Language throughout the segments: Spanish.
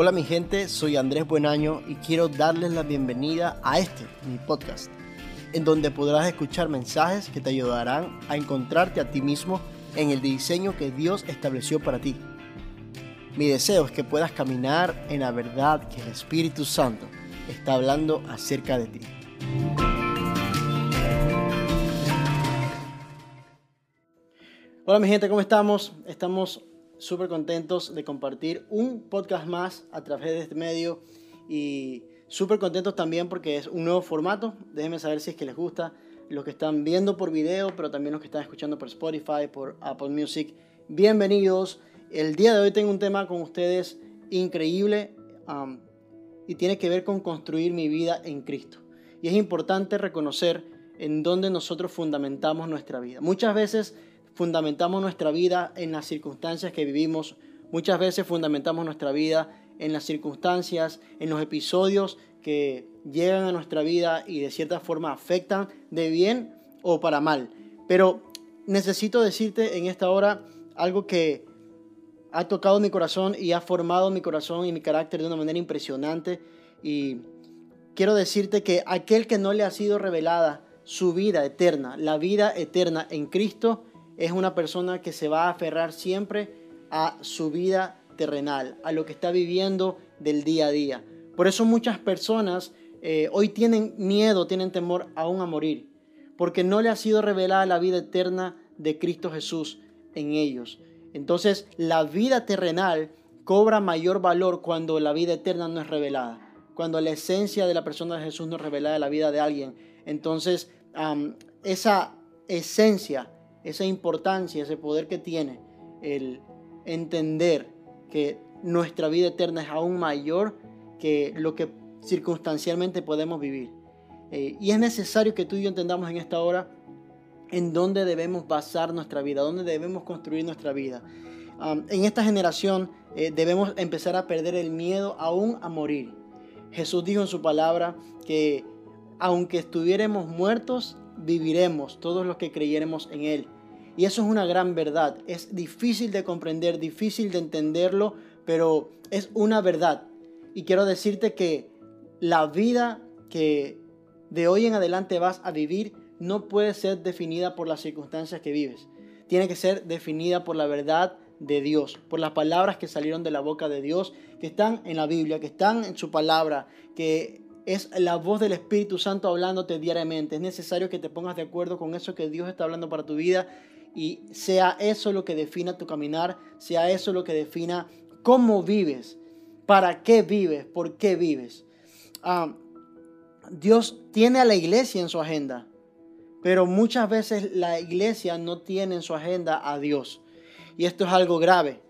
Hola mi gente, soy Andrés Buenaño y quiero darles la bienvenida a este, mi podcast, en donde podrás escuchar mensajes que te ayudarán a encontrarte a ti mismo en el diseño que Dios estableció para ti. Mi deseo es que puedas caminar en la verdad que el Espíritu Santo está hablando acerca de ti. Hola mi gente, ¿cómo estamos? Estamos súper contentos de compartir un podcast más a través de este medio y súper contentos también porque es un nuevo formato. Déjenme saber si es que les gusta los que están viendo por video, pero también los que están escuchando por Spotify, por Apple Music. Bienvenidos. El día de hoy tengo un tema con ustedes increíble um, y tiene que ver con construir mi vida en Cristo. Y es importante reconocer en dónde nosotros fundamentamos nuestra vida. Muchas veces fundamentamos nuestra vida en las circunstancias que vivimos. Muchas veces fundamentamos nuestra vida en las circunstancias, en los episodios que llegan a nuestra vida y de cierta forma afectan de bien o para mal. Pero necesito decirte en esta hora algo que ha tocado mi corazón y ha formado mi corazón y mi carácter de una manera impresionante. Y quiero decirte que aquel que no le ha sido revelada su vida eterna, la vida eterna en Cristo, es una persona que se va a aferrar siempre a su vida terrenal, a lo que está viviendo del día a día. Por eso muchas personas eh, hoy tienen miedo, tienen temor aún a morir, porque no le ha sido revelada la vida eterna de Cristo Jesús en ellos. Entonces la vida terrenal cobra mayor valor cuando la vida eterna no es revelada, cuando la esencia de la persona de Jesús no es revelada en la vida de alguien. Entonces esa esencia esa importancia, ese poder que tiene el entender que nuestra vida eterna es aún mayor que lo que circunstancialmente podemos vivir. Eh, y es necesario que tú y yo entendamos en esta hora en dónde debemos basar nuestra vida, dónde debemos construir nuestra vida. en esta generación eh, debemos empezar a perder el miedo aún a morir. Jesús dijo en su palabra que aunque estuviéramos muertos, viviremos todos los que creyéremos en Él. Y eso es una gran verdad. Es difícil de comprender, difícil de entenderlo, pero es una verdad. Y quiero decirte que la vida que de hoy en adelante vas a vivir no puede ser definida por las circunstancias que vives. Tiene que ser definida por la verdad de Dios, por las palabras que salieron de la boca de Dios, que están en la Biblia, que están en su palabra, que es la voz del Espíritu Santo hablándote diariamente. Es necesario que te pongas de acuerdo con eso que Dios está hablando para tu vida y sea eso lo que defina tu caminar, sea eso lo que defina cómo vives, para qué vives, por qué vives. Ah, Dios tiene a la iglesia en su agenda, pero muchas veces la iglesia no tiene en su agenda a Dios. Y esto es algo grave,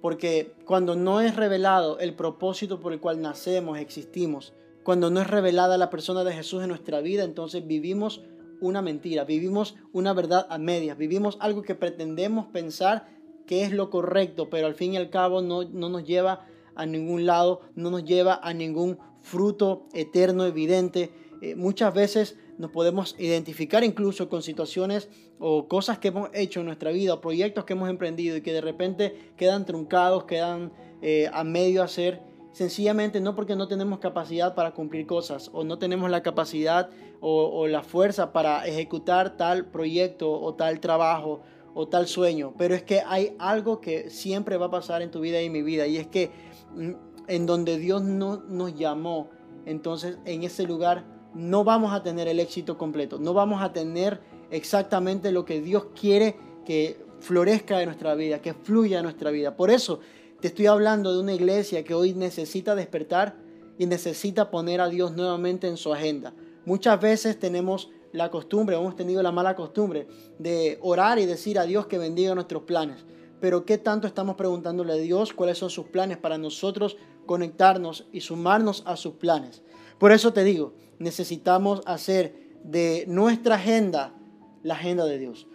porque cuando no es revelado el propósito por el cual nacemos, existimos, cuando no es revelada la persona de Jesús en nuestra vida, entonces vivimos una mentira, vivimos una verdad a medias, vivimos algo que pretendemos pensar que es lo correcto, pero al fin y al cabo no, nos lleva a ningún lado, no nos lleva a ningún fruto eterno, evidente. Eh, muchas veces nos podemos identificar incluso con situaciones o cosas que hemos hecho en nuestra vida, o proyectos que hemos emprendido y que de repente quedan truncados, quedan eh, a medio hacer sencillamente no porque no tenemos capacidad para cumplir cosas o no tenemos la capacidad o, la fuerza para ejecutar tal proyecto o tal trabajo o tal sueño, pero es que hay algo que siempre va a pasar en tu vida y en mi vida y es que mm, en donde Dios no nos llamó, entonces en ese lugar no vamos a tener el éxito completo, no vamos a tener exactamente lo que Dios quiere que florezca en nuestra vida, que fluya en nuestra vida. Por eso te estoy hablando de una iglesia que hoy necesita despertar y necesita poner a Dios nuevamente en su agenda. Muchas veces tenemos la costumbre, hemos tenido la mala costumbre de orar y decir a Dios que bendiga nuestros planes. Pero ¿qué tanto estamos preguntándole a Dios cuáles son sus planes para nosotros conectarnos y sumarnos a sus planes? Por eso te digo, necesitamos hacer de nuestra agenda la agenda de Dios.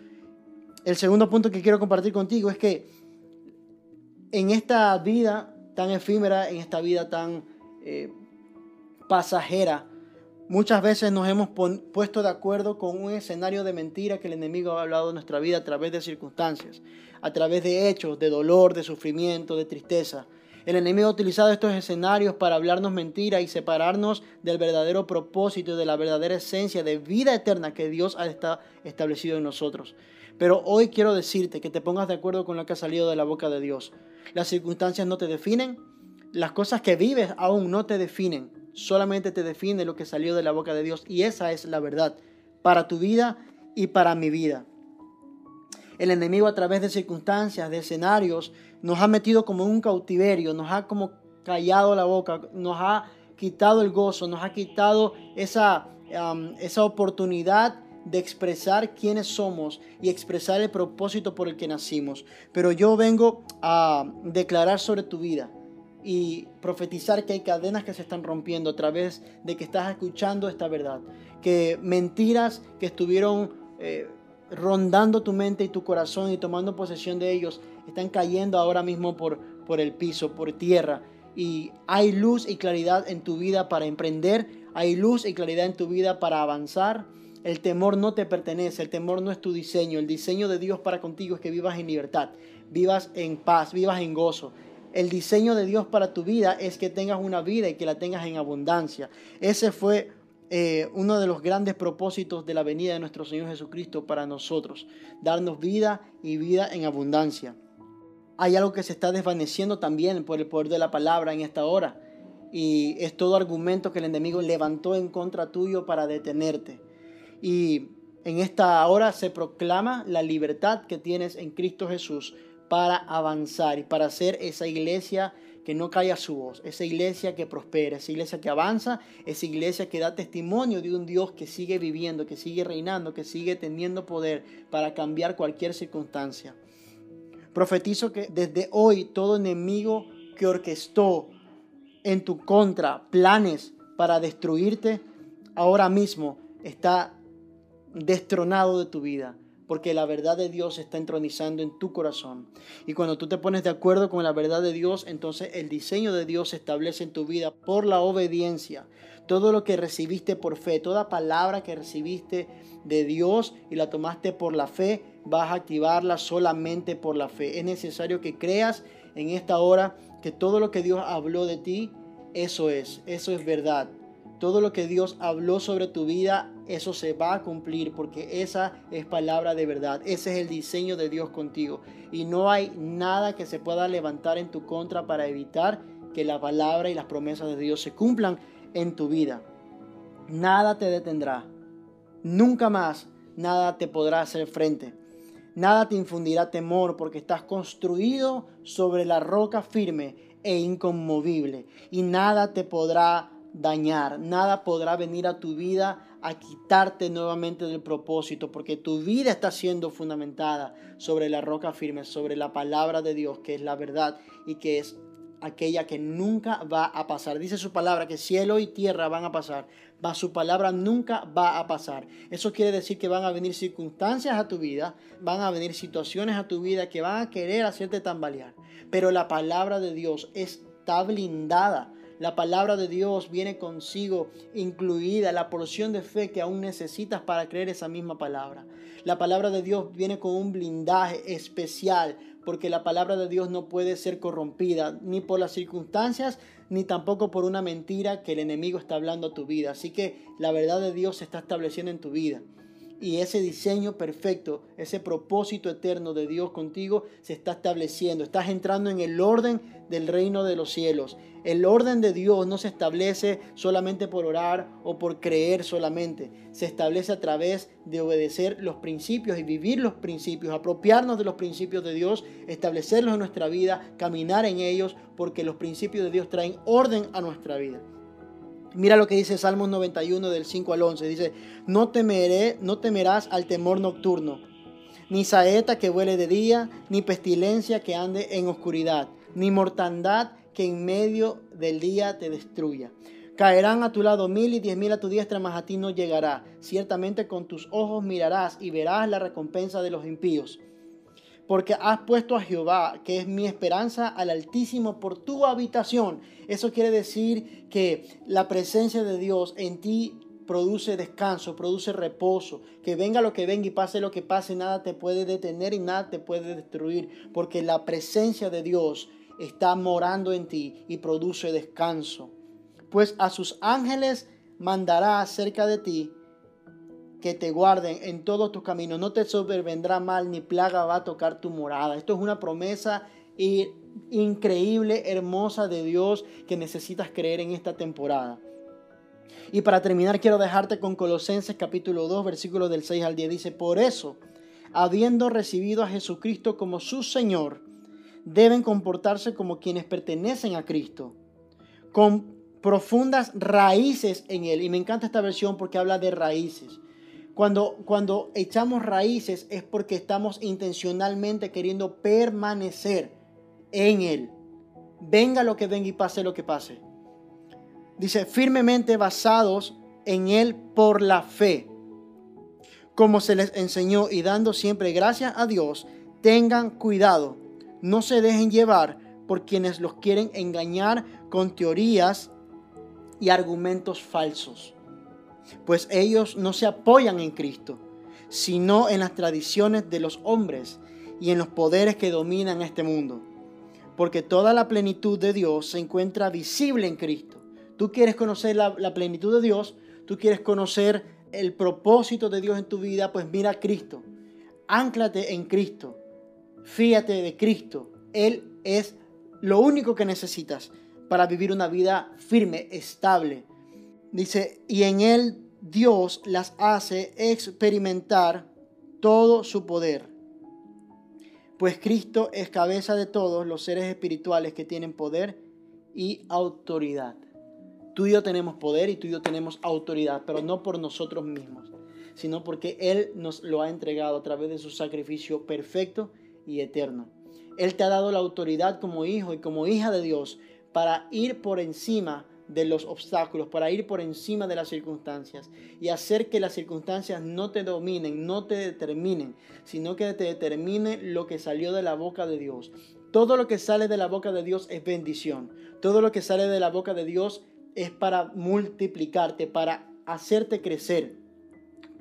El segundo punto que quiero compartir contigo es que en esta vida tan efímera, en esta vida tan eh, pasajera, muchas veces nos hemos puesto de acuerdo con un escenario de mentira que el enemigo ha hablado de nuestra vida a través de circunstancias, a través de hechos, de dolor, de sufrimiento, de tristeza. El enemigo ha utilizado estos escenarios para hablarnos mentira y separarnos del verdadero propósito y de la verdadera esencia de vida eterna que Dios ha establecido en nosotros. Pero hoy quiero decirte que te pongas de acuerdo con lo que ha salido de la boca de Dios. Las circunstancias no te definen, las cosas que vives aún no te definen, solamente te define lo que salió de la boca de Dios y esa es la verdad para tu vida y para mi vida. El enemigo a través de circunstancias, de escenarios, nos ha metido como un cautiverio, nos ha como callado la boca, nos ha quitado el gozo, nos ha quitado esa, esa oportunidad de expresar quiénes somos y expresar el propósito por el que nacimos. Pero yo vengo a declarar sobre tu vida y profetizar que hay cadenas que se están rompiendo a través de que estás escuchando esta verdad. Que mentiras que estuvieron eh, rondando tu mente y tu corazón y tomando posesión de ellos están cayendo ahora mismo por, por el piso, por tierra. Y hay luz y claridad en tu vida para emprender, hay luz y claridad en tu vida para avanzar. El temor no te pertenece, el temor no es tu diseño. El diseño de Dios para contigo es que vivas en libertad, vivas en paz, vivas en gozo. El diseño de Dios para tu vida es que tengas una vida y que la tengas en abundancia. Ese fue eh, uno de los grandes propósitos de la venida de nuestro Señor Jesucristo para nosotros, darnos vida y vida en abundancia. Hay algo que se está desvaneciendo también por el poder de la palabra en esta hora y es todo argumento que el enemigo levantó en contra tuyo para detenerte. Y en esta hora se proclama la libertad que tienes en Cristo Jesús para avanzar y para ser esa iglesia que no calla su voz, esa iglesia que prospera, esa iglesia que avanza, esa iglesia que da testimonio de un Dios que sigue viviendo, que sigue reinando, que sigue teniendo poder para cambiar cualquier circunstancia. Profetizo que desde hoy todo enemigo que orquestó en tu contra planes para destruirte, ahora mismo está destronado de tu vida porque la verdad de Dios está entronizando en tu corazón. Y cuando tú te pones de acuerdo con la verdad de Dios, entonces el diseño de Dios se establece en tu vida por la obediencia. Todo lo que recibiste por fe, toda palabra que recibiste de Dios y la tomaste por la fe, vas a activarla solamente por la fe. Es necesario que creas en esta hora que todo lo que Dios habló de ti, eso es, eso es verdad. Todo lo que Dios habló sobre tu vida, eso se va a cumplir porque esa es palabra de verdad. Ese es el diseño de Dios contigo. Y no hay nada que se pueda levantar en tu contra para evitar que la palabra y las promesas de Dios se cumplan en tu vida. Nada te detendrá. Nunca más nada te podrá hacer frente. Nada te infundirá temor porque estás construido sobre la roca firme e inconmovible. Y nada te podrá dañar, nada podrá venir a tu vida a quitarte nuevamente del propósito, porque tu vida está siendo fundamentada sobre la roca firme, sobre la palabra de Dios, que es la verdad y que es aquella que nunca va a pasar. Dice su palabra que cielo y tierra van a pasar, va, su palabra nunca va a pasar. Eso quiere decir que van a venir circunstancias a tu vida, van a venir situaciones a tu vida que van a querer hacerte tambalear, pero la palabra de Dios está blindada la palabra de Dios viene consigo incluida la porción de fe que aún necesitas para creer esa misma palabra. La palabra de Dios viene con un blindaje especial porque la palabra de Dios no puede ser corrompida ni por las circunstancias ni tampoco por una mentira que el enemigo está hablando a tu vida. Así que la verdad de Dios se está estableciendo en tu vida y ese diseño perfecto, ese propósito eterno de Dios contigo se está estableciendo. Estás entrando en el orden del reino de los cielos. El orden de Dios no se establece solamente por orar o por creer solamente. Se establece a través de obedecer los principios y vivir los principios, apropiarnos de los principios de Dios, establecerlos en nuestra vida, caminar en ellos, porque los principios de Dios traen orden a nuestra vida. Mira lo que dice Salmos 91 del 5 al 11. Dice, no, temeré, no temerás al temor nocturno, ni saeta que vuele de día, ni pestilencia que ande en oscuridad, ni mortandad que en medio del día te destruya. Caerán a tu lado mil y diez mil a tu diestra, mas a ti no llegará. Ciertamente con tus ojos mirarás y verás la recompensa de los impíos porque has puesto a Jehová, que es mi esperanza, al Altísimo por tu habitación. Eso quiere decir que la presencia de Dios en ti produce descanso, produce reposo. Que venga lo que venga y pase lo que pase, nada te puede detener y nada te puede destruir, porque la presencia de Dios está morando en ti y produce descanso. Pues a sus ángeles mandará acerca de ti que te guarden en todos tus caminos. No te sobrevendrá mal ni plaga va a tocar tu morada. Esto es una promesa increíble, hermosa de Dios que necesitas creer en esta temporada. Y para terminar quiero dejarte con Colosenses capítulo 2 versículos del 6 al 10. Dice, por eso, habiendo recibido a Jesucristo como su Señor, deben comportarse como quienes pertenecen a Cristo, con profundas raíces en Él. Y me encanta esta versión porque habla de raíces. Cuando, cuando echamos raíces es porque estamos intencionalmente queriendo permanecer en Él. Venga lo que venga y pase lo que pase. Dice, firmemente basados en Él por la fe. Como se les enseñó y dando siempre gracias a Dios, tengan cuidado. No se dejen llevar por quienes los quieren engañar con teorías y argumentos falsos pues ellos no se apoyan en Cristo, sino en las tradiciones de los hombres y en los poderes que dominan este mundo. Porque toda la plenitud de Dios se encuentra visible en Cristo. Tú quieres conocer la, plenitud de Dios, tú quieres conocer el propósito de Dios en tu vida, pues mira a Cristo. Ánclate en Cristo. Fíate de Cristo. Él es lo único que necesitas para vivir una vida firme, estable, Dice, y en él Dios las hace experimentar todo su poder. Pues Cristo es cabeza de todos los seres espirituales que tienen poder y autoridad. Tú y yo tenemos poder y tú y yo tenemos autoridad, pero no por nosotros mismos, sino porque Él nos lo ha entregado a través de su sacrificio perfecto y eterno. Él te ha dado la autoridad como hijo y como hija de Dios para ir por encima de los obstáculos, para ir por encima de las circunstancias y hacer que las circunstancias no te dominen, no te determinen, sino que te determine lo que salió de la boca de Dios. Todo lo que sale de la boca de Dios es bendición. Todo lo que sale de la boca de Dios es para multiplicarte, para hacerte crecer.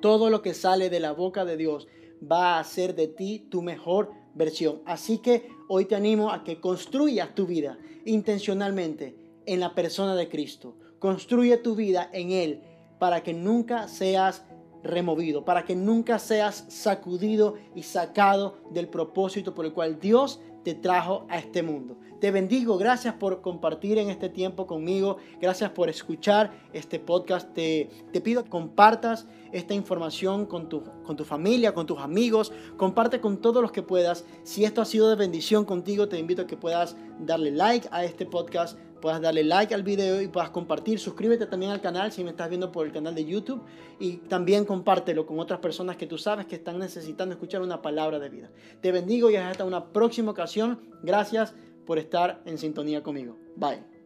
Todo lo que sale de la boca de Dios va a hacer de ti tu mejor versión. Así que hoy te animo a que construyas tu vida intencionalmente en la persona de Cristo. Construye tu vida en Él para que nunca seas removido, para que nunca seas sacudido y sacado del propósito por el cual Dios te trajo a este mundo. Te bendigo, gracias por compartir en este tiempo conmigo, gracias por escuchar este podcast. Te, pido que compartas esta información con tu, con tu familia, con tus amigos, comparte con todos los que puedas. Si esto ha sido de bendición contigo, te invito a que puedas darle like a este podcast puedas darle like al video y puedas compartir. Suscríbete también al canal si me estás viendo por el canal de YouTube y también compártelo con otras personas que tú sabes que están necesitando escuchar una palabra de vida. Te bendigo y hasta una próxima ocasión. Gracias por estar en sintonía conmigo. Bye.